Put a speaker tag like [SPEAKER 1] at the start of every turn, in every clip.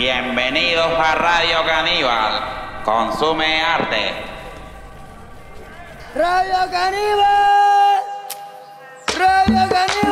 [SPEAKER 1] Bienvenidos a Radio Caníbal. Consume arte.
[SPEAKER 2] Radio Caníbal. Radio Caníbal.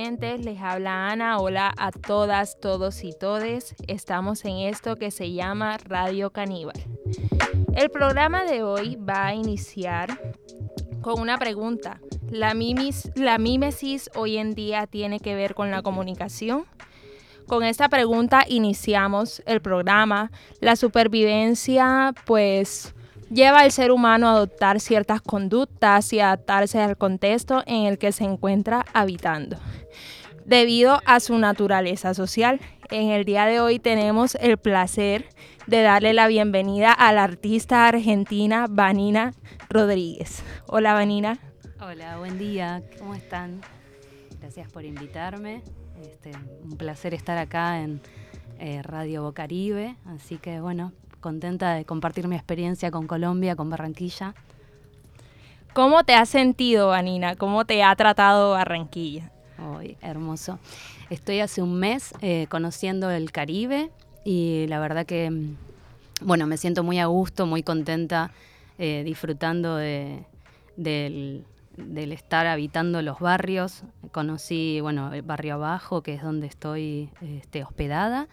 [SPEAKER 3] Les habla Ana, hola a todas, todos y todes. Estamos en esto que se llama Radio Caníbal. El programa de hoy va a iniciar con una pregunta. ¿La, mimis, ¿La mímesis hoy en día tiene que ver con la comunicación? Con esta pregunta iniciamos el programa. La supervivencia, pues lleva al ser humano a adoptar ciertas conductas y adaptarse al contexto en el que se encuentra habitando. Debido a su naturaleza social, en el día de hoy tenemos el placer de darle la bienvenida a la artista argentina Vanina Rodríguez. Hola Vanina.
[SPEAKER 4] Hola, buen día, ¿cómo están? Gracias por invitarme. Este, un placer estar acá en eh, Radio Bocaribe, así que bueno, contenta de compartir mi experiencia con Colombia, con Barranquilla.
[SPEAKER 3] ¿Cómo te has sentido, Vanina? ¿Cómo te ha tratado Barranquilla?
[SPEAKER 4] Hoy, hermoso. Estoy hace un mes eh, conociendo el Caribe y la verdad que, mm, bueno, me siento muy a gusto, muy contenta, eh, disfrutando de, del, del estar habitando los barrios. Conocí, bueno, el barrio abajo, que es donde estoy este, hospedada,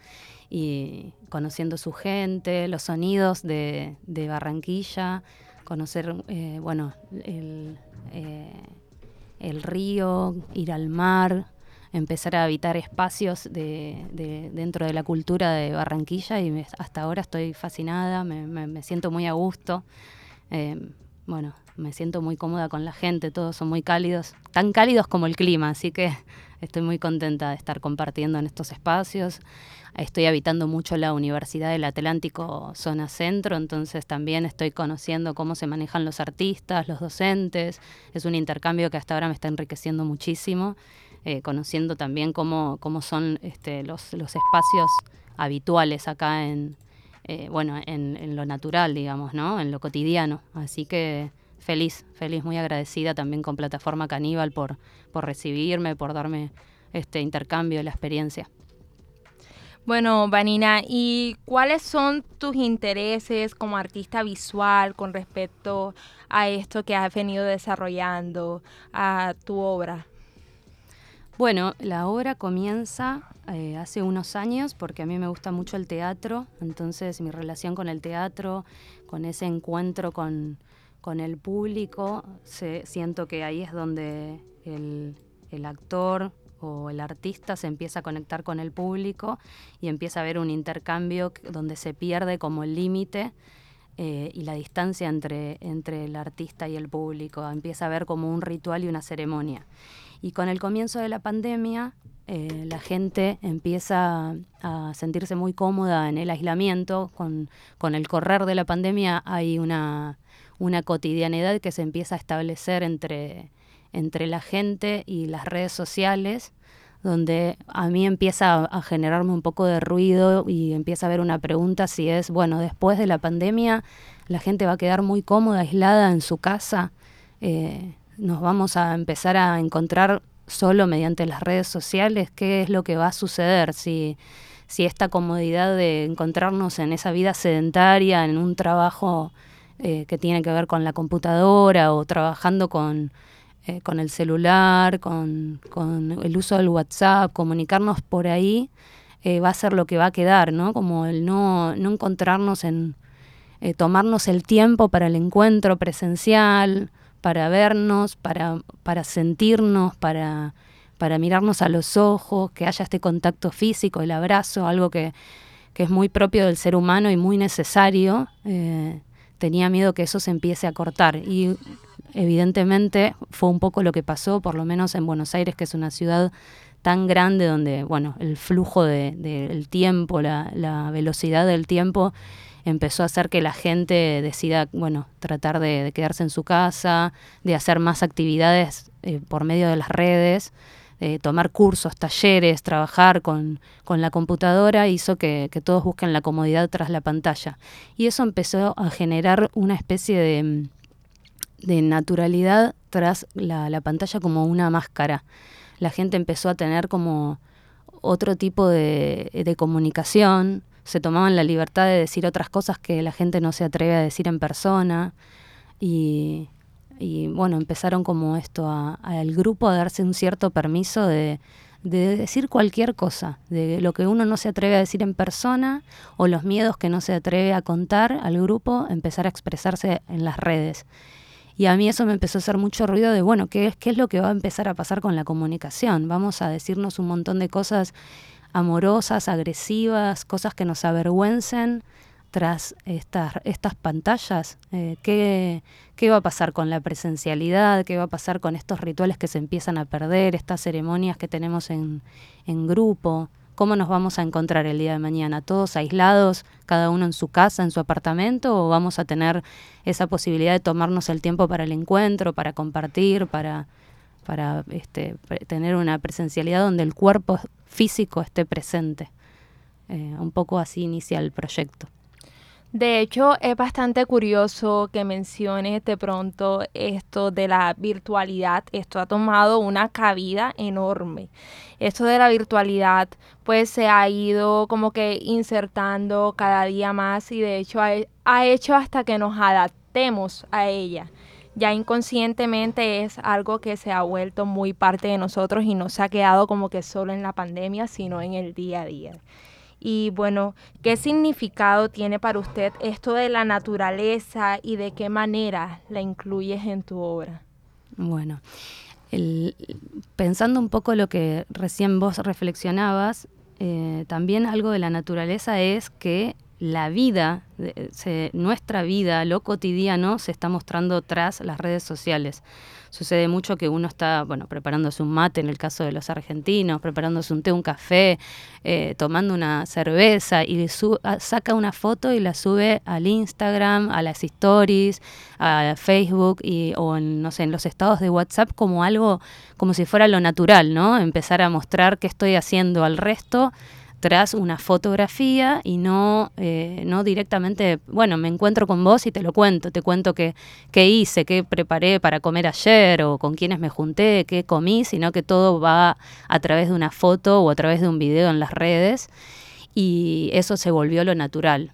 [SPEAKER 4] y conociendo su gente, los sonidos de, Barranquilla, conocer, eh, bueno, el, eh, el río, ir al mar, empezar a habitar espacios de, de- dentro de la cultura de Barranquilla y hasta ahora estoy fascinada, me siento muy a gusto. Eh, bueno, me siento muy cómoda con la gente, todos son muy cálidos, tan cálidos como el clima, así que estoy muy contenta de estar compartiendo en estos espacios. Estoy habitando mucho la Universidad del Atlántico, zona centro, entonces también estoy conociendo cómo se manejan los artistas, los docentes. Es un intercambio que hasta ahora me está enriqueciendo muchísimo, eh, conociendo también cómo, cómo son este, los, los espacios habituales acá en, eh, bueno, en, en lo natural, digamos, ¿no? En lo cotidiano. Así que feliz, feliz, muy agradecida también con Plataforma Caníbal por, por recibirme, por darme este intercambio de la experiencia.
[SPEAKER 3] Bueno, Vanina, ¿y cuáles son tus intereses como artista visual con respecto a esto que has venido desarrollando, a tu obra?
[SPEAKER 4] Bueno, la obra comienza eh, hace unos años porque a mí me gusta mucho el teatro, entonces mi relación con el teatro, con ese encuentro con, con el público, se- siento que ahí es donde el, el actor o el artista se empieza a conectar con el público y empieza a haber un intercambio donde se pierde como el límite eh, y la distancia entre, entre el artista y el público. Empieza a haber como un ritual y una ceremonia. Y con el comienzo de la pandemia, eh, la gente empieza a sentirse muy cómoda en el aislamiento. Con, con el correr de la pandemia hay una, una cotidianidad que se empieza a establecer entre, entre la gente y las redes sociales, donde a mí empieza a, generarme un poco de ruido y empieza a haber una pregunta si es, bueno, después de la pandemia la gente va a quedar muy cómoda, aislada en su casa, eh, nos vamos a empezar a encontrar solo mediante las redes sociales, qué es lo que va a suceder si, si esta comodidad de encontrarnos en esa vida sedentaria, en un trabajo eh, que tiene que ver con la computadora o trabajando con, eh, con el celular, con, con el uso del WhatsApp, comunicarnos por ahí, eh, va a ser lo que va a quedar, ¿no? Como el no, no encontrarnos en, eh, tomarnos el tiempo para el encuentro presencial, para vernos, para, para sentirnos, para, para mirarnos a los ojos, que haya este contacto físico, el abrazo, algo que, que es muy propio del ser humano y muy necesario. Tenía miedo que eso se empiece a cortar. Y evidentemente fue un poco lo que pasó, por lo menos en Buenos Aires, que es una ciudad tan grande donde, bueno, el flujo de- del tiempo, la, velocidad del tiempo empezó a hacer que la gente decida, bueno, tratar de, quedarse en su casa, de hacer más actividades eh, por medio de las redes, tomar cursos, talleres, trabajar con, la computadora, hizo que, todos busquen la comodidad tras la pantalla. Y eso empezó a generar una especie de, de naturalidad tras la, la pantalla como una máscara. La gente empezó a tener como otro tipo de, de comunicación, se tomaban la libertad de decir otras cosas que la gente no se atreve a decir en persona y, bueno, empezaron como esto al grupo a darse un cierto permiso de, de decir cualquier cosa, de lo que uno no se atreve a decir en persona o los miedos que no se atreve a contar al grupo, empezar a expresarse en las redes. Y a mí eso me empezó a hacer mucho ruido de, bueno, ¿qué, ¿qué es lo que va a empezar a pasar con la comunicación? Vamos a decirnos un montón de cosas amorosas, agresivas, cosas que nos avergüencen tras estas, estas pantallas? Eh, ¿qué, ¿Qué va a pasar con la presencialidad? ¿Qué va a pasar con estos rituales que se empiezan a perder, estas ceremonias que tenemos en, en grupo? ¿Cómo nos vamos a encontrar el día de mañana? ¿Todos aislados, cada uno en su casa, en su apartamento? ¿O vamos a tener esa posibilidad de tomarnos el tiempo para el encuentro, para compartir, para, para este, tener una presencialidad donde el cuerpo físico esté presente. Eh, un poco así inicia el proyecto.
[SPEAKER 3] De hecho, es bastante curioso que menciones de pronto esto de la virtualidad. Esto ha tomado una cabida enorme. Esto de la virtualidad pues se ha ido como que insertando cada día más y de hecho ha, ha hecho hasta que nos adaptemos a ella ya inconscientemente es algo que se ha vuelto muy parte de nosotros y no se ha quedado como que solo en la pandemia, sino en el día a día. Y bueno, ¿qué significado tiene para usted esto de la naturaleza y de qué manera la incluyes en tu obra?
[SPEAKER 4] Bueno, pensando un poco lo que recién vos reflexionabas, eh, también algo de la naturaleza es que la vida, nuestra vida, lo cotidiano, se está mostrando tras las redes sociales. Sucede mucho que uno está, bueno, preparándose un mate en el caso de los argentinos, preparándose un té, un café, eh, tomando una cerveza y saca una foto y la sube al Instagram, a las stories, a Facebook y, o en, no sé, en los estados de WhatsApp como algo, como si fuera lo natural, ¿no? Empezar a mostrar qué estoy haciendo al resto tras una fotografía y no, eh, no directamente, bueno, me encuentro con vos y te lo cuento, te cuento qué, qué hice, qué preparé para comer ayer o con quiénes me junté, qué comí, sino que todo va a través de una foto o a través de un video en las redes y eso se volvió lo natural.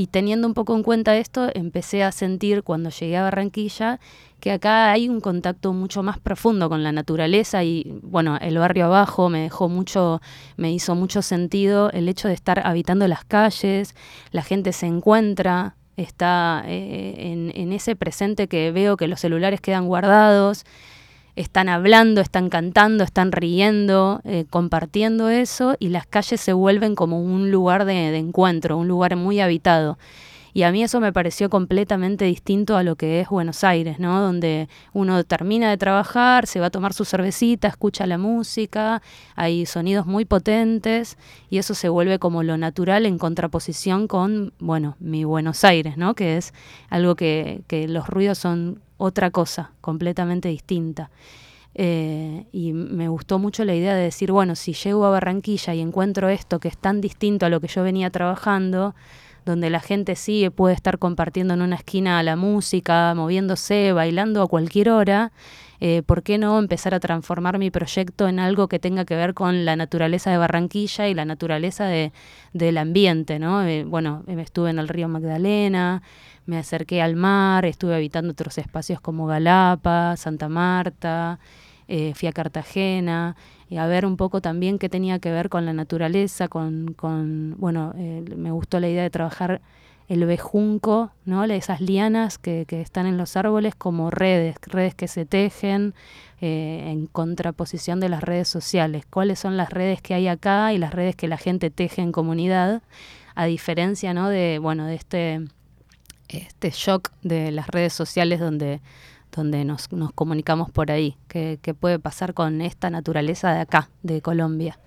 [SPEAKER 4] Y teniendo un poco en cuenta esto, empecé a sentir cuando llegué a Barranquilla que acá hay un contacto mucho más profundo con la naturaleza y bueno, el barrio abajo me dejó mucho, me hizo mucho sentido el hecho de estar habitando las calles, la gente se encuentra, está eh, en, en ese presente que veo que los celulares quedan guardados están hablando, están cantando, están riendo, eh, compartiendo eso y las calles se vuelven como un lugar de, encuentro, un lugar muy habitado. Y a mí eso me pareció completamente distinto a lo que es Buenos Aires, ¿no? Donde uno termina de trabajar, se va a tomar su cervecita, escucha la música, hay sonidos muy potentes y eso se vuelve como lo natural en contraposición con, bueno, mi Buenos Aires, ¿no? Que es algo que, que los ruidos son otra cosa, completamente distinta. Eh, y me gustó mucho la idea de decir, bueno, si llego a Barranquilla y encuentro esto que es tan distinto a lo que yo venía trabajando, donde la gente sí puede estar compartiendo en una esquina la música, moviéndose, bailando a cualquier hora, eh, ¿por qué no empezar a transformar mi proyecto en algo que tenga que ver con la naturaleza de Barranquilla y la naturaleza de, del ambiente? ¿no? Eh, bueno, estuve en el río Magdalena, me acerqué al mar, estuve habitando otros espacios como Galapa, Santa Marta, eh, fui a Cartagena, y a ver un poco también qué tenía que ver con la naturaleza, con, con bueno, eh, me gustó la idea de trabajar el bejunco, ¿no? esas lianas que, que están en los árboles como redes, redes que se tejen eh, en contraposición de las redes sociales. ¿Cuáles son las redes que hay acá y las redes que la gente teje en comunidad? A diferencia ¿no? de, bueno, de este este shock de las redes sociales donde, donde nos, nos comunicamos por ahí. ¿Qué, puede pasar con esta naturaleza de acá, de Colombia?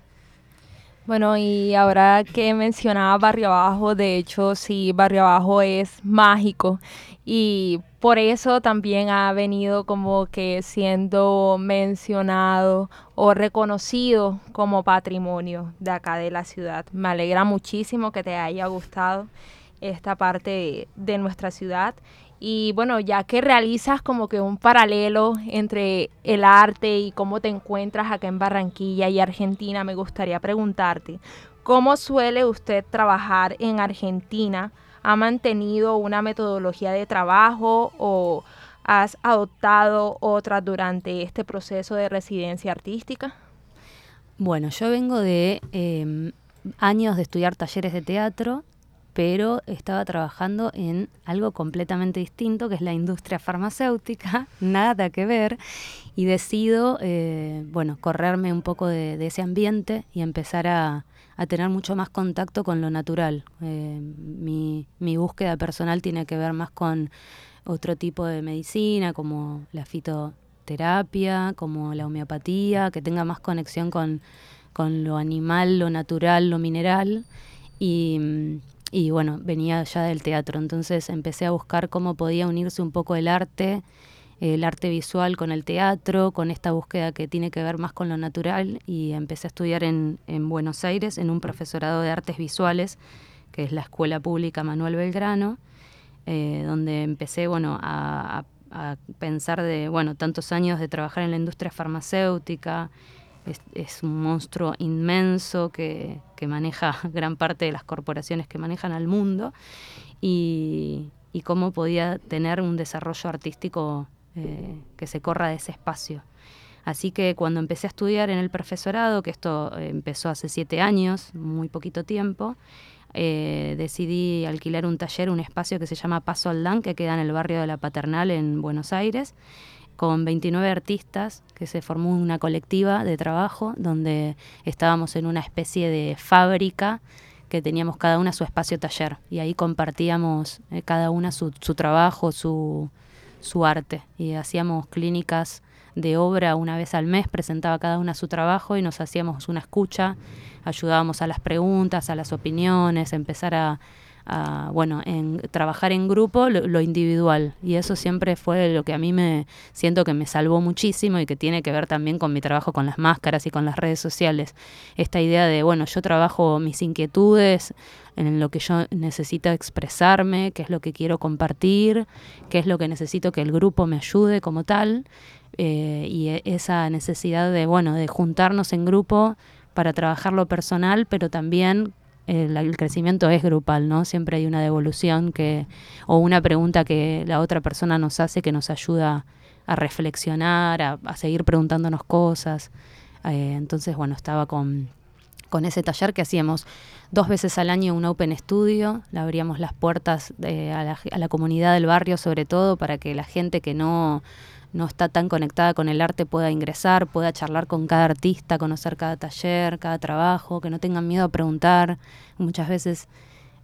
[SPEAKER 3] Bueno, y ahora que mencionaba Barrio Abajo, de hecho, sí, Barrio Abajo es mágico y por eso también ha venido como que siendo mencionado o reconocido como patrimonio de acá de la ciudad. Me alegra muchísimo que te haya gustado esta parte de nuestra ciudad y bueno, ya que realizas como que un paralelo entre el arte y cómo te encuentras acá en Barranquilla y Argentina, me gustaría preguntarte, ¿cómo suele usted trabajar en Argentina? ¿Ha mantenido una metodología de trabajo o has adoptado otra durante este proceso de residencia artística?
[SPEAKER 4] Bueno, yo vengo de eh, años de estudiar talleres de teatro pero estaba trabajando en algo completamente distinto, que es la industria farmacéutica, nada que ver, y decido, eh, bueno, correrme un poco de, ese ambiente y empezar a, tener mucho más contacto con lo natural. Eh, mi, mi búsqueda personal tiene que ver más con otro tipo de medicina, como la fitoterapia, como la homeopatía, que tenga más conexión con, con lo animal, lo natural, lo mineral. Y, y bueno, venía ya del teatro, entonces empecé a buscar cómo podía unirse un poco el arte, el arte visual con el teatro, con esta búsqueda que tiene que ver más con lo natural y empecé a estudiar en, en Buenos Aires en un profesorado de artes visuales, que es la Escuela Pública Manuel Belgrano, eh, donde empecé bueno, a, a pensar de bueno, tantos años de trabajar en la industria farmacéutica, es, un monstruo inmenso que, maneja gran parte de las corporaciones que manejan al mundo y, cómo podía tener un desarrollo artístico eh, que se corra de ese espacio. Así que cuando empecé a estudiar en el profesorado, que esto empezó hace siete años, muy poquito tiempo, eh, decidí alquilar un taller, un espacio que se llama Paso Aldán, que queda en el barrio de la Paternal en Buenos Aires con 29 artistas, que se formó una colectiva de trabajo donde estábamos en una especie de fábrica que teníamos cada una su espacio taller y ahí compartíamos eh, cada una su, su trabajo, su, su arte y hacíamos clínicas de obra una vez al mes, presentaba cada una su trabajo y nos hacíamos una escucha, ayudábamos a las preguntas, a las opiniones, empezar a, bueno, en trabajar en grupo lo, individual. Y eso siempre fue lo que a mí me siento que me salvó muchísimo y que tiene que ver también con mi trabajo con las máscaras y con las redes sociales. Esta idea de, bueno, yo trabajo mis inquietudes en lo que yo necesito expresarme, qué es lo que quiero compartir, qué es lo que necesito que el grupo me ayude como tal. Eh, y e, esa necesidad de, bueno, de juntarnos en grupo para trabajar lo personal, pero también el, crecimiento es grupal, ¿no? Siempre hay una devolución que, o una pregunta que la otra persona nos hace que nos ayuda a reflexionar, a, seguir preguntándonos cosas. Eh, entonces, bueno, estaba con, con ese taller que hacíamos dos veces al año un Open Studio, le abríamos las puertas a, la, a la comunidad del barrio sobre todo para que la gente que no no está tan conectada con el arte pueda ingresar, pueda charlar con cada artista, conocer cada taller, cada trabajo, que no tengan miedo a preguntar. Muchas veces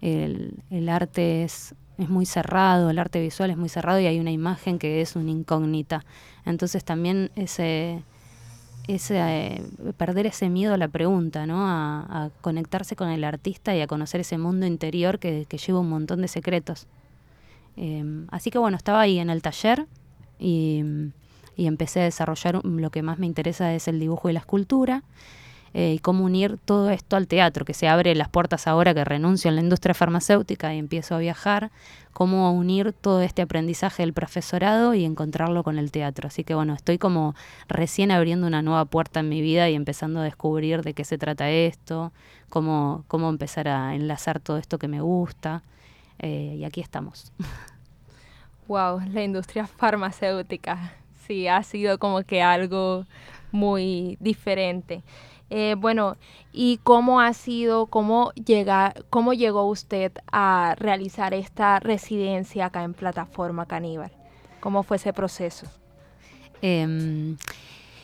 [SPEAKER 4] el, arte es, es muy cerrado, el arte visual es muy cerrado y hay una imagen que es una incógnita. Entonces también ese, ese eh, perder ese miedo a la pregunta, ¿no? A, conectarse con el artista y a conocer ese mundo interior que, lleva un montón de secretos. Em, así que bueno, estaba ahí en el taller y, empecé a desarrollar lo que más me interesa es el dibujo y la escultura. Eh, y cómo unir todo esto al teatro, que se abre las puertas ahora que renuncio a la industria farmacéutica y empiezo a viajar, cómo unir todo este aprendizaje del profesorado y encontrarlo con el teatro. Así que bueno, estoy como recién abriendo una nueva puerta en mi vida y empezando a descubrir de qué se trata esto, cómo, cómo empezar a enlazar todo esto que me gusta. Eh, y aquí estamos.
[SPEAKER 3] Wow, la industria farmacéutica, sí, ha sido como que algo muy diferente. Eh, bueno, ¿y cómo ha sido, cómo, llega, cómo llegó usted a realizar esta residencia acá en Plataforma Caníbal? ¿Cómo fue ese proceso?
[SPEAKER 4] Em,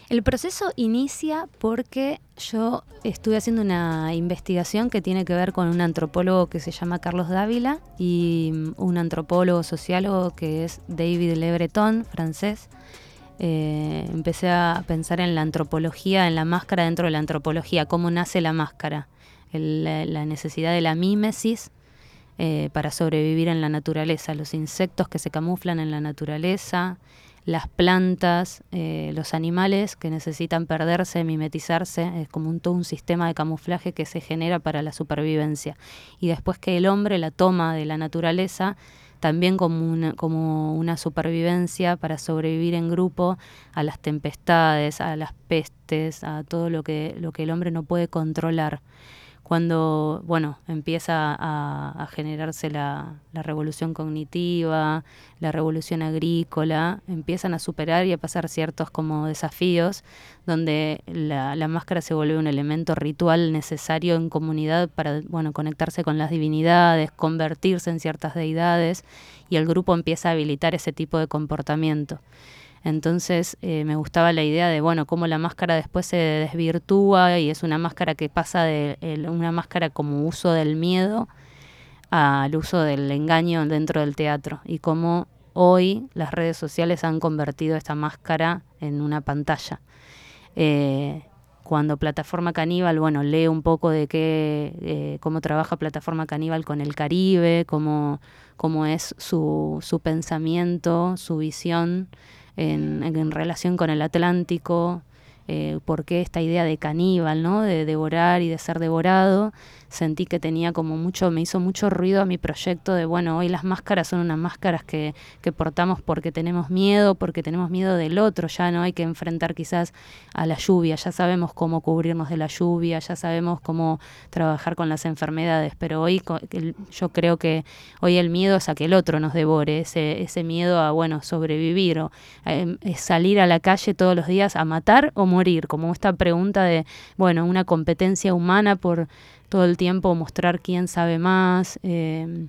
[SPEAKER 4] el proceso inicia porque yo estuve haciendo una investigación que tiene que ver con un antropólogo que se llama Carlos Dávila y un antropólogo sociólogo que es David Le Breton, francés. Eh, empecé a pensar en la antropología, en la máscara dentro de la antropología, cómo nace la máscara. la, necesidad de la mímesis eh, para sobrevivir en la naturaleza, los insectos que se camuflan en la naturaleza, las plantas, eh, los animales que necesitan perderse, mimetizarse, es como un, todo un sistema de camuflaje que se genera para la supervivencia. Y después que el hombre la toma de la naturaleza, también como una, como una supervivencia para sobrevivir en grupo a las tempestades, a las pestes, a todo lo que, lo que el hombre no puede controlar cuando bueno empieza a, generarse la, revolución cognitiva, la revolución agrícola, empiezan a superar y a pasar ciertos como desafíos donde la, la, máscara se vuelve un elemento ritual necesario en comunidad para bueno conectarse con las divinidades, convertirse en ciertas deidades y el grupo empieza a habilitar ese tipo de comportamiento. Entonces eh, me gustaba la idea de, bueno, cómo la máscara después se desvirtúa y es una máscara que pasa de una máscara como uso del miedo al uso del engaño dentro del teatro y cómo hoy las redes sociales han convertido esta máscara en una pantalla. Eh, cuando Plataforma Caníbal, bueno, leo un poco de qué, eh, cómo trabaja Plataforma Caníbal con el Caribe, cómo, cómo es su, su pensamiento, su visión en, relación con el Atlántico, eh, por qué esta idea de caníbal, ¿no? De devorar y de ser devorado. Sentí que tenía como mucho, me hizo mucho ruido a mi proyecto de, bueno, hoy las máscaras son unas máscaras que, que portamos porque tenemos miedo, porque tenemos miedo del otro, ya no hay que enfrentar quizás a la lluvia, ya sabemos cómo cubrirnos de la lluvia, ya sabemos cómo trabajar con las enfermedades, pero hoy yo creo que hoy el miedo es a que el otro nos devore, ese, ese miedo a, bueno, sobrevivir o eh, salir a la calle todos los días a matar o morir, como esta pregunta de, bueno, una competencia humana por todo el tiempo mostrar quién sabe más, eh,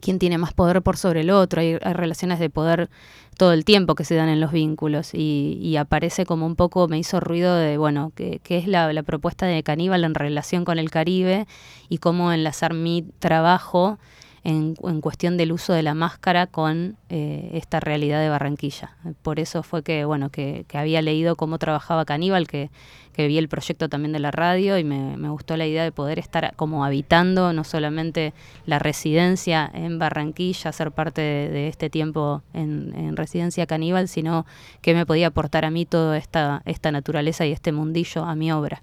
[SPEAKER 4] quién tiene más poder por sobre el otro, hay, relaciones de poder todo el tiempo que se dan en los vínculos y, aparece como un poco, me hizo ruido de, bueno, que, es la, la, propuesta de Caníbal en relación con el Caribe y cómo enlazar mi trabajo en, cuestión del uso de la máscara con eh, esta realidad de Barranquilla. Por eso fue que, bueno, que, había leído cómo trabajaba Caníbal, que, que, vi el proyecto también de la radio y me, gustó la idea de poder estar como habitando no solamente la residencia en Barranquilla, ser parte de, este tiempo en, en, residencia Caníbal, sino que me podía aportar a mí toda esta, esta naturaleza y este mundillo a mi obra.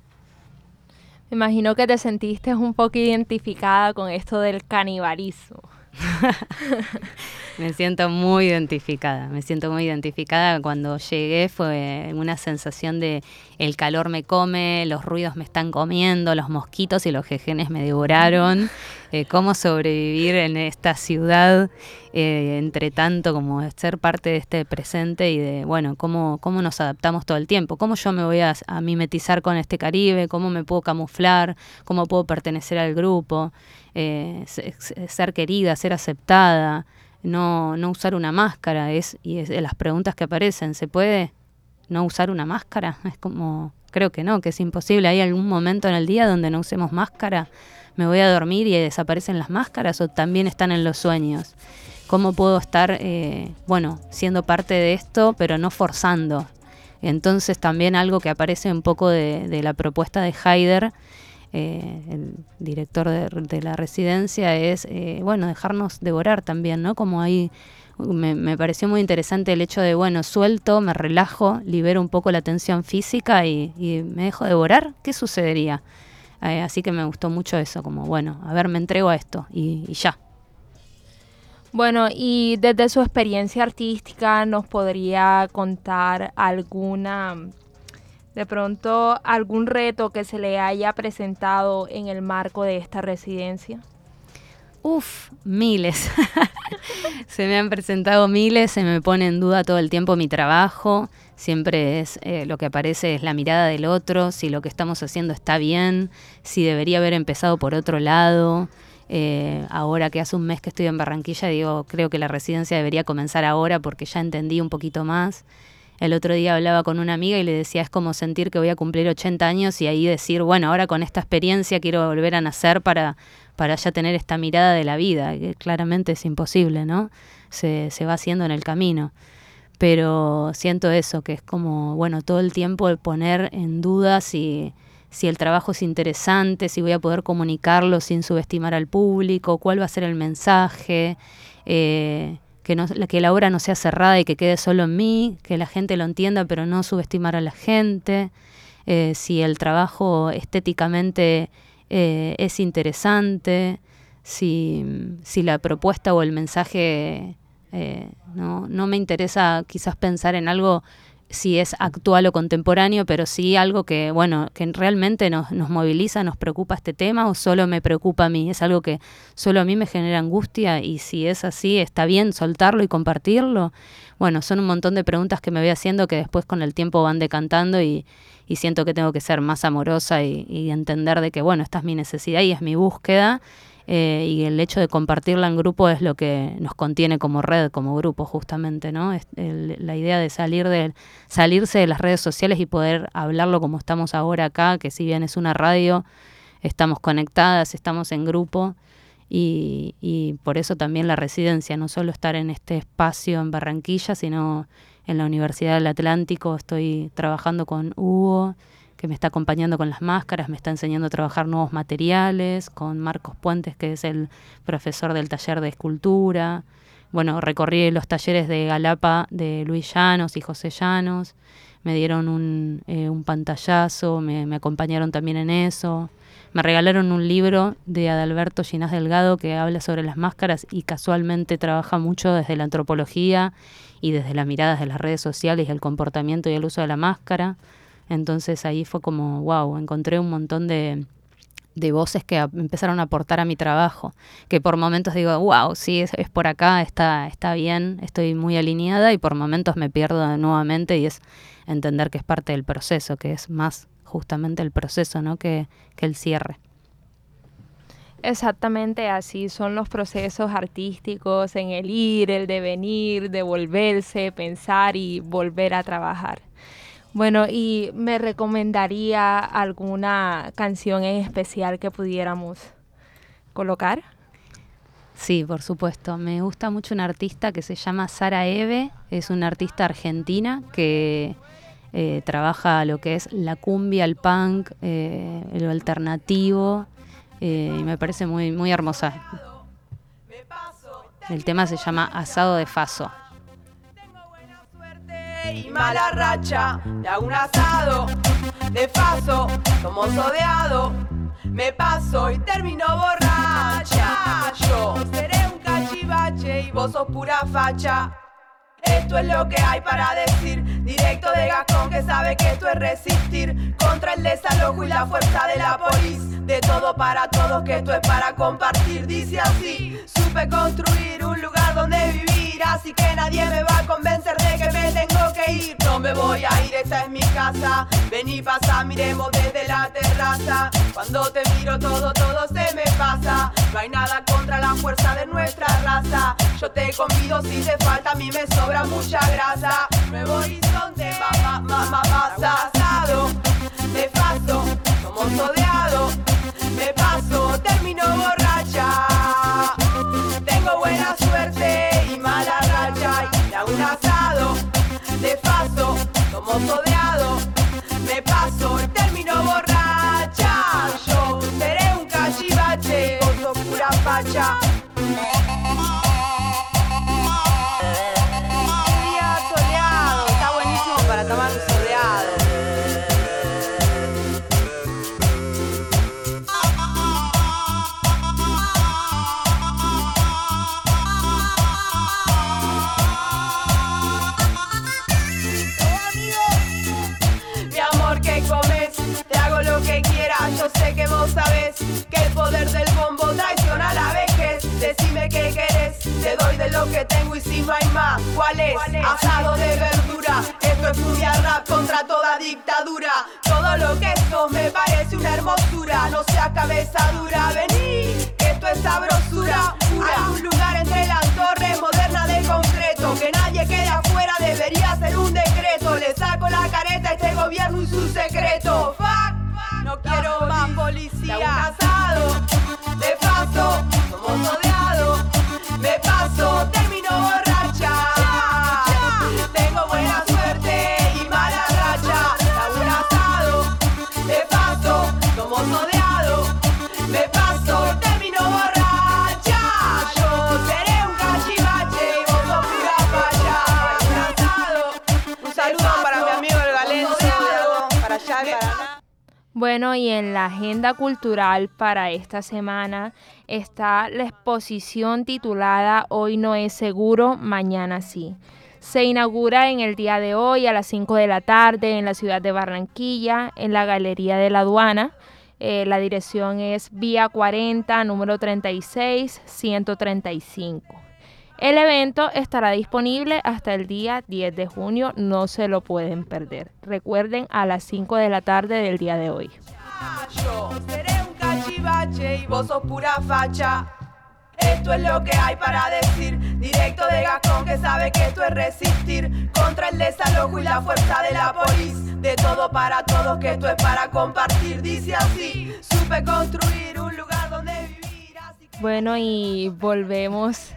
[SPEAKER 3] Me imagino que te sentiste un poco identificada con esto del canibalismo.
[SPEAKER 4] me siento muy identificada, me siento muy identificada. Cuando llegué fue una sensación de el calor me come, los ruidos me están comiendo, los mosquitos y los jejenes me devoraron. Eh, cómo sobrevivir en esta ciudad, eh, entre tanto como ser parte de este presente y de, bueno, cómo, cómo nos adaptamos todo el tiempo, cómo yo me voy a, mimetizar con este Caribe, cómo me puedo camuflar, cómo puedo pertenecer al grupo, eh, ser querida, ser aceptada, no, no usar una máscara, es, y es de las preguntas que aparecen, ¿se puede no usar una máscara? Es como, creo que no, que es imposible. ¿Hay algún momento en el día donde no usemos máscara? me voy a dormir y desaparecen las máscaras o también están en los sueños. ¿Cómo puedo estar, eh, bueno, siendo parte de esto, pero no forzando? Entonces también algo que aparece un poco de, la propuesta de Haider, eh, el director de, la residencia, es, eh, bueno, dejarnos devorar también, ¿no? Como ahí me, pareció muy interesante el hecho de, bueno, suelto, me relajo, libero un poco la tensión física y, me dejo devorar. ¿Qué sucedería? Eh, así que me gustó mucho eso, como bueno, a ver, me entrego a esto y, ya.
[SPEAKER 3] Bueno, y desde su experiencia artística, ¿nos podría contar alguna, de pronto, algún reto que se le haya presentado en el marco de esta residencia?
[SPEAKER 4] Uf, miles. se me han presentado miles, se me pone en duda todo el tiempo mi trabajo, siempre es eh, lo que aparece es la mirada del otro, si lo que estamos haciendo está bien, si debería haber empezado por otro lado. Eh, ahora que hace un mes que estoy en Barranquilla, digo, creo que la residencia debería comenzar ahora porque ya entendí un poquito más. El otro día hablaba con una amiga y le decía, es como sentir que voy a cumplir 80 años y ahí decir, bueno, ahora con esta experiencia quiero volver a nacer para, para ya tener esta mirada de la vida, que claramente es imposible, ¿no? Se, se va haciendo en el camino pero siento eso, que es como, bueno, todo el tiempo el poner en duda si, si el trabajo es interesante, si voy a poder comunicarlo sin subestimar al público, cuál va a ser el mensaje, eh, que, la obra no sea cerrada y que quede solo en mí, que la gente lo entienda pero no subestimar a la gente, eh, si el trabajo estéticamente eh, es interesante, si, si, la propuesta o el mensaje no, no me interesa quizás pensar en algo si es actual o contemporáneo, pero sí algo que, bueno, que realmente nos, nos moviliza, nos preocupa este tema o solo me preocupa a mí, es algo que solo a mí me genera angustia y si es así, está bien soltarlo y compartirlo. Bueno, son un montón de preguntas que me voy haciendo que después con el tiempo van decantando y, y siento que tengo que ser más amorosa y, y entender de que, bueno, esta es mi necesidad y es mi búsqueda eh, y el hecho de compartirla en grupo es lo que nos contiene como red, como grupo justamente, ¿no? La idea de salir de, salirse de las redes sociales y poder hablarlo como estamos ahora acá, que si bien es una radio, estamos conectadas, estamos en grupo y, y por eso también la residencia, no solo estar en este espacio en Barranquilla, sino en la Universidad del Atlántico, estoy trabajando con Hugo que me está acompañando con las máscaras, me está enseñando a trabajar nuevos materiales, con Marcos Puentes, que es el profesor del taller de escultura. Bueno, recorrí los talleres de Galapa de Luis Llanos y José Llanos, me dieron un, eh, un pantallazo, me, me, acompañaron también en eso. Me regalaron un libro de Adalberto Ginás Delgado que habla sobre las máscaras y casualmente trabaja mucho desde la antropología y desde las miradas de las redes sociales el comportamiento y el uso de la máscara. Entonces ahí fue como, wow, encontré un montón de, de voces que empezaron a aportar a mi trabajo, que por momentos digo, wow, sí, es, es, por acá, está, está bien, estoy muy alineada y por momentos me pierdo nuevamente y es entender que es parte del proceso, que es más justamente el proceso, ¿no? Que, que el cierre.
[SPEAKER 3] Exactamente así son los procesos artísticos en el ir, el devenir, devolverse, pensar y volver a trabajar. Bueno, ¿y me recomendaría alguna canción en especial que pudiéramos colocar?
[SPEAKER 4] Sí, por supuesto. Me gusta mucho una artista que se llama Sara Eve. Es una artista argentina que eh, trabaja lo que es la cumbia, el punk, eh, lo alternativo. Eh, y me parece muy, muy hermosa. El tema se llama Asado de Faso
[SPEAKER 5] y mala racha. De hago un asado, de paso, como sodeado. Me paso y termino borracha. Yo seré un cachivache y vos sos pura facha. Esto es lo que hay para decir, directo de Gascón que sabe que esto es resistir contra el desalojo y la fuerza de la polis. De todo para todos, que esto es para compartir. Dice así, supe construir un lugar donde vivir, así que nadie me va a convencer de que me tengo que ir. No me voy a ir, esta es mi casa. Vení, pasa, miremos desde la terraza. Cuando te miro todo, todo se me pasa. No hay nada contra la fuerza de nuestra raza. Yo te convido si te falta, a mí me sobra mucha grasa. Nuevo horizonte, mamá, mamá, pasado. De paso, como sodeado. Como sodeado. No hay más, ¿cuál es? Asado de verdura, esto es furia rap contra toda dictadura. Todo lo que sos me parece una hermosura, no sea cabeza dura, vení, esto es sabrosura. Hay un lugar entre las torres moderna de concreto, que nadie quede afuera, debería ser un decreto. Le saco la careta a este gobierno y su secreto. Fuck no quiero más policía. casado,
[SPEAKER 3] Bueno, y en la agenda cultural para esta semana está la exposición titulada Hoy no es seguro, mañana sí. Se inaugura en el día de hoy a las 5 de la tarde en la ciudad de Barranquilla, en la Galería de la Aduana. Eh, la dirección es Vía 40, número 36, 135. El evento estará disponible hasta el día 10 de junio, no se lo pueden perder. Recuerden a las 5 de la tarde del día de hoy.
[SPEAKER 5] Yo seré un cachivache y vos sos pura facha. Esto es lo que hay para decir, directo de Gascón que sabe que esto es resistir contra el desalojo y la fuerza de la polis. De todo para todos, que esto es para compartir. Dice así, supe construir un lugar donde vivir. Así que...
[SPEAKER 3] Bueno, y volvemos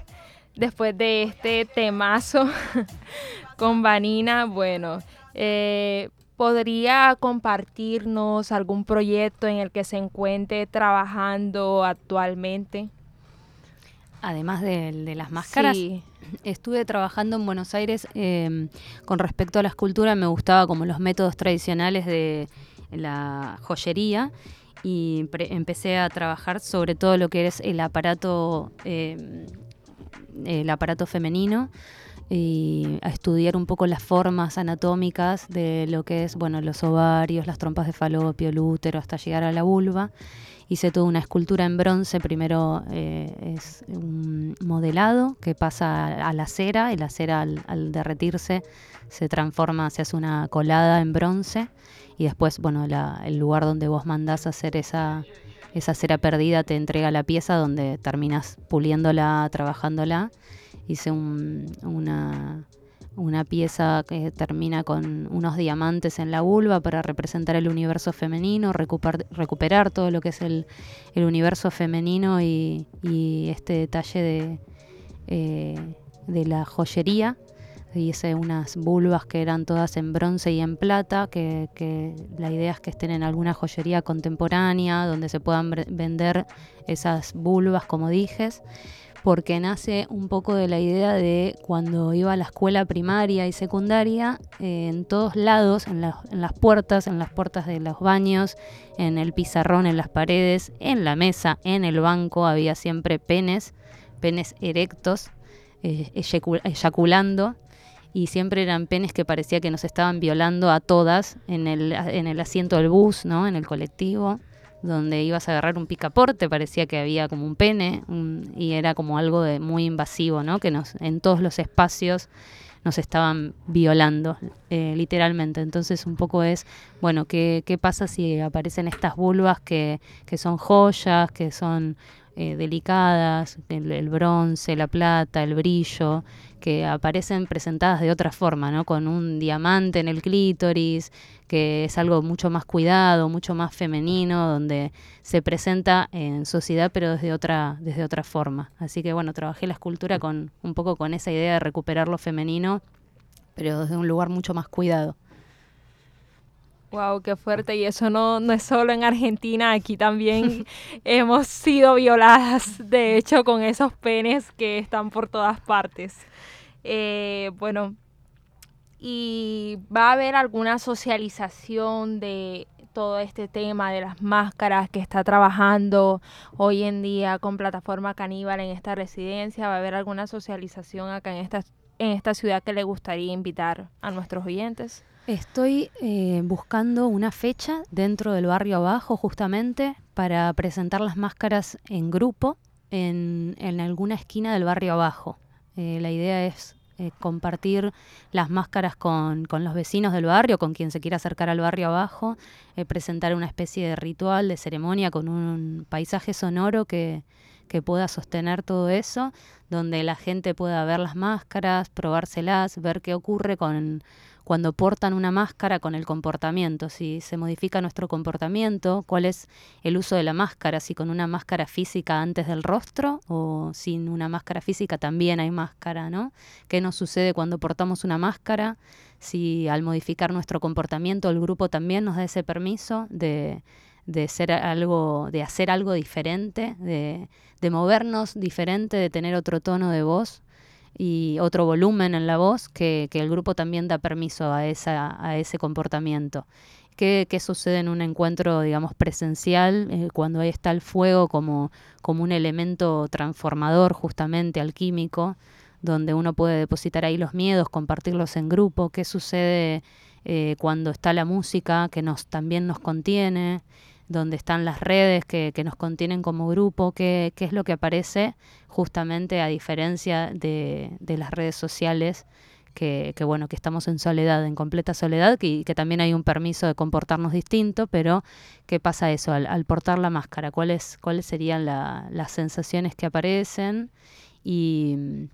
[SPEAKER 3] después de este temazo con Vanina. Bueno, eh, ¿podría compartirnos algún proyecto en el que se encuentre trabajando actualmente?
[SPEAKER 4] Además de, de las máscaras,
[SPEAKER 3] Sí.
[SPEAKER 4] estuve trabajando en Buenos Aires eh, con respecto a la escultura, me gustaba como los métodos tradicionales de la joyería y empecé a trabajar sobre todo lo que es el aparato, eh, el aparato femenino y a estudiar un poco las formas anatómicas de lo que es, bueno, los ovarios, las trompas de falopio, el útero, hasta llegar a la vulva. Hice toda una escultura en bronce, primero eh, es un modelado que pasa a, la cera y la cera al, derretirse se transforma, se hace una colada en bronce y después, bueno, la- el lugar donde vos mandás hacer esa, esa cera perdida te entrega la pieza donde terminas puliéndola, trabajándola. Hice un- una, una pieza que termina con unos diamantes en la vulva para representar el universo femenino, recuper- recuperar todo lo que es el, el universo femenino y, y este detalle de, eh, de la joyería. Hice unas vulvas que eran todas en bronce y en plata, que, la idea es que estén en alguna joyería contemporánea, donde se puedan vender esas vulvas, como dijes porque nace un poco de la idea de cuando iba a la escuela primaria y secundaria, eh, en todos lados, en, la- en las puertas, en las puertas de los baños, en el pizarrón, en las paredes, en la mesa, en el banco, había siempre penes, penes erectos, eh, eyacu- eyaculando. Y siempre eran penes que parecía que nos estaban violando a todas en el, en el asiento del bus, ¿no? En el colectivo donde ibas a agarrar un picaporte, parecía que había como un pene y era como algo de muy invasivo, ¿no? Que nos, en todos los espacios nos estaban violando, eh, literalmente. Entonces un poco es, bueno, ¿qué, qué pasa si aparecen estas vulvas que, que son joyas, que son eh, delicadas, el, el bronce, la plata, el brillo, que aparecen presentadas de otra forma, ¿no? Con un diamante en el clítoris, que es algo mucho más cuidado, mucho más femenino, donde se presenta en sociedad pero desde otra, desde otra forma. Así que bueno, trabajé la escultura con un poco con esa idea de recuperar lo femenino, pero desde un lugar mucho más cuidado.
[SPEAKER 3] Wow, qué fuerte. Y eso no, no es solo en Argentina, aquí también hemos sido violadas, de hecho, con esos penes que están por todas partes. Eh, bueno, y va a haber alguna socialización de todo este tema de las máscaras que está trabajando hoy en día con plataforma caníbal en esta residencia. Va a haber alguna socialización acá en esta, en esta ciudad que le gustaría invitar a nuestros oyentes.
[SPEAKER 4] Estoy eh, buscando una fecha dentro del barrio abajo justamente para presentar las máscaras en grupo en, en alguna esquina del barrio abajo. Eh, la idea es eh, compartir las máscaras con, con los vecinos del barrio, con quien se quiera acercar al barrio abajo, eh, presentar una especie de ritual, de ceremonia con un paisaje sonoro que, que pueda sostener todo eso, donde la gente pueda ver las máscaras, probárselas, ver qué ocurre con cuando portan una máscara con el comportamiento, si se modifica nuestro comportamiento, cuál es el uso de la máscara, si con una máscara física antes del rostro o sin una máscara física también hay máscara, ¿no? ¿Qué nos sucede cuando portamos una máscara? Si al modificar nuestro comportamiento el grupo también nos da ese permiso de, de ser algo, de hacer algo diferente, de, de movernos diferente, de tener otro tono de voz y otro volumen en la voz que, que el grupo también da permiso a, esa, a ese comportamiento. qué, qué sucede en un encuentro, digamos, presencial, eh, cuando ahí está el fuego como, como un elemento transformador, justamente alquímico, donde uno puede depositar ahí los miedos, compartirlos en grupo, qué sucede eh, cuando está la música que nos también nos contiene, donde están las redes que, que nos contienen como grupo, qué, qué, es lo que aparece justamente a diferencia de, de las redes sociales, que, que, bueno, que estamos en soledad, en completa soledad, que, que también hay un permiso de comportarnos distinto, pero ¿qué pasa eso al, al portar la máscara? ¿Cuáles, cuáles serían la, las sensaciones que aparecen? Y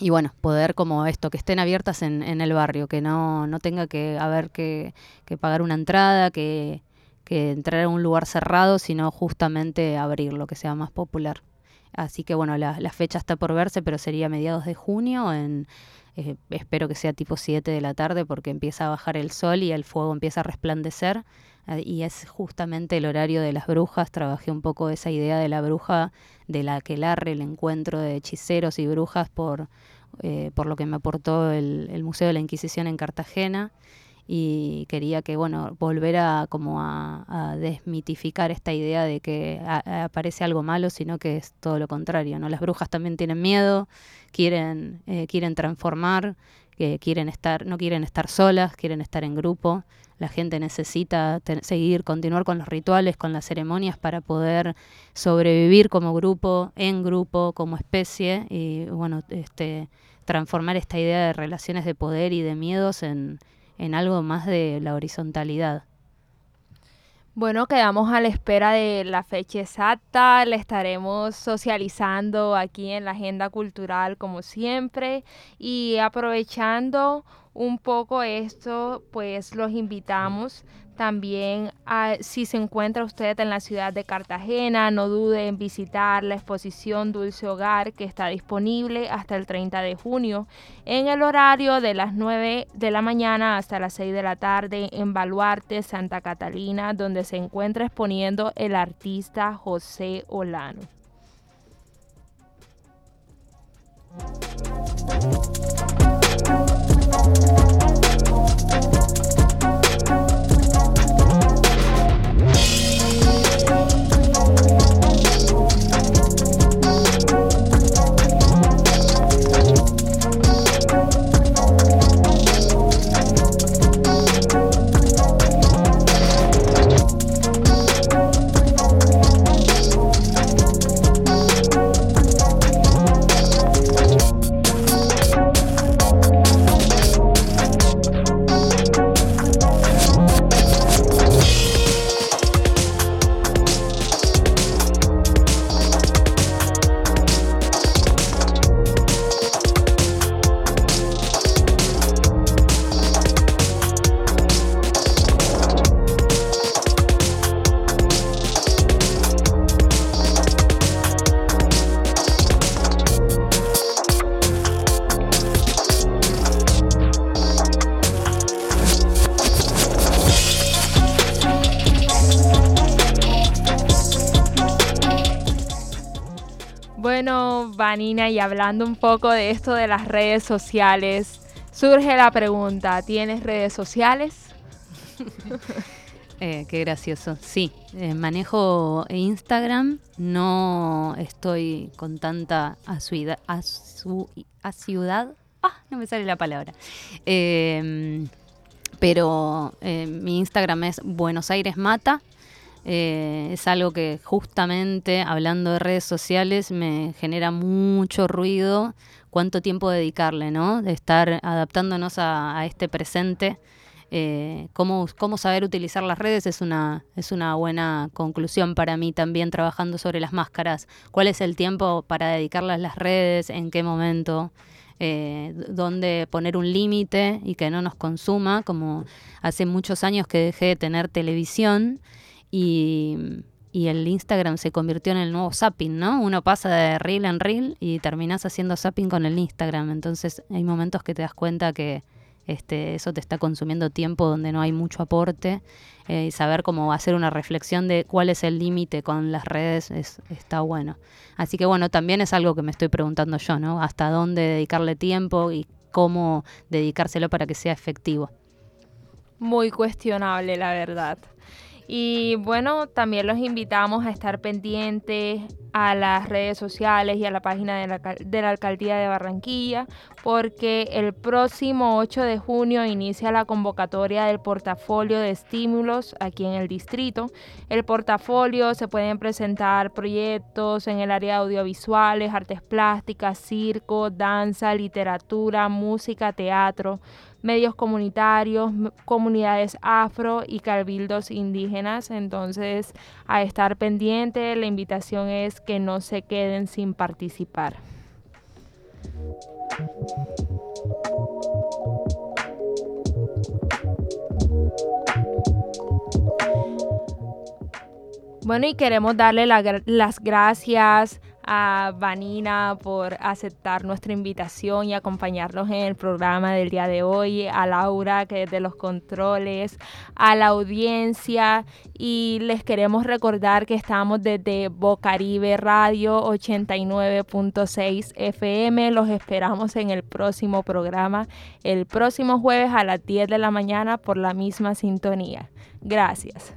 [SPEAKER 4] y bueno, poder como esto, que estén abiertas en, en el barrio, que no, no tenga que haber que, que pagar una entrada, que, que, entrar a un lugar cerrado, sino justamente abrirlo, que sea más popular. Así que bueno, la, la fecha está por verse, pero sería mediados de junio, en, eh, espero que sea tipo 7 de la tarde porque empieza a bajar el sol y el fuego empieza a resplandecer. Eh, y es justamente el horario de las brujas, trabajé un poco esa idea de la bruja, de la que larre el encuentro de hechiceros y brujas por eh, por lo que me aportó el, Museo de la Inquisición en Cartagena y quería que, bueno, volver a como a, desmitificar esta idea de que a, aparece algo malo, sino que es todo lo contrario, ¿no? Las brujas también tienen miedo, quieren, eh, quieren transformar, que quieren estar, no quieren estar solas, quieren estar en grupo. La gente necesita seguir, continuar con los rituales, con las ceremonias para poder sobrevivir como grupo, en grupo, como especie y bueno, este transformar esta idea de relaciones de poder y de miedos en, en algo más de la horizontalidad.
[SPEAKER 3] Bueno, quedamos a la espera de la fecha exacta, le estaremos socializando aquí en la agenda cultural como siempre y aprovechando un poco esto, pues los invitamos también a, si se encuentra usted en la ciudad de Cartagena, no dude en visitar la exposición Dulce Hogar que está disponible hasta el 30 de junio en el horario de las 9 de la mañana hasta las 6 de la tarde en Baluarte, Santa Catalina, donde se encuentra exponiendo el artista José Olano. Y hablando un poco de esto de las redes sociales, surge la pregunta, ¿tienes redes sociales?
[SPEAKER 4] eh, qué gracioso. Sí, eh, manejo Instagram, no estoy con tanta asiduidad. Ah, no me sale la palabra. Eh, pero eh, mi Instagram es Buenos Aires Mata. Eh, es algo que justamente hablando de redes sociales me genera mucho ruido cuánto tiempo dedicarle, ¿no? De estar adaptándonos a, este presente. Eh, cómo, cómo, saber utilizar las redes es una, es una buena conclusión para mí también trabajando sobre las máscaras. ¿Cuál es el tiempo para dedicarlas a las redes? ¿En qué momento? Eh, dónde poner un límite y que no nos consuma, como hace muchos años que dejé de tener televisión y, y, el Instagram se convirtió en el nuevo zapping, ¿no? Uno pasa de reel en reel y terminas haciendo zapping con el Instagram. Entonces hay momentos que te das cuenta que este, eso te está consumiendo tiempo donde no hay mucho aporte eh, y saber cómo hacer una reflexión de cuál es el límite con las redes es, está bueno. Así que bueno, también es algo que me estoy preguntando yo, ¿no? Hasta dónde dedicarle tiempo y cómo dedicárselo para que sea efectivo.
[SPEAKER 3] muy cuestionable, la verdad. Y bueno, también los invitamos a estar pendientes a las redes sociales y a la página de la, de la, Alcaldía de Barranquilla, porque el próximo 8 de junio inicia la convocatoria del portafolio de estímulos aquí en el distrito. El portafolio se pueden presentar proyectos en el área audiovisuales, artes plásticas, circo, danza, literatura, música, teatro medios comunitarios, comunidades afro y cabildos indígenas. Entonces, a estar pendiente, la invitación es que no se queden sin participar. Bueno, y queremos darle las gracias a Vanina por aceptar nuestra invitación y acompañarnos en el programa del día de hoy, a Laura que desde los controles, a la audiencia y les queremos recordar que estamos desde Bocaribe Radio 89.6 FM. Los esperamos en el próximo programa, el próximo jueves a las 10 de la mañana por la misma sintonía. Gracias.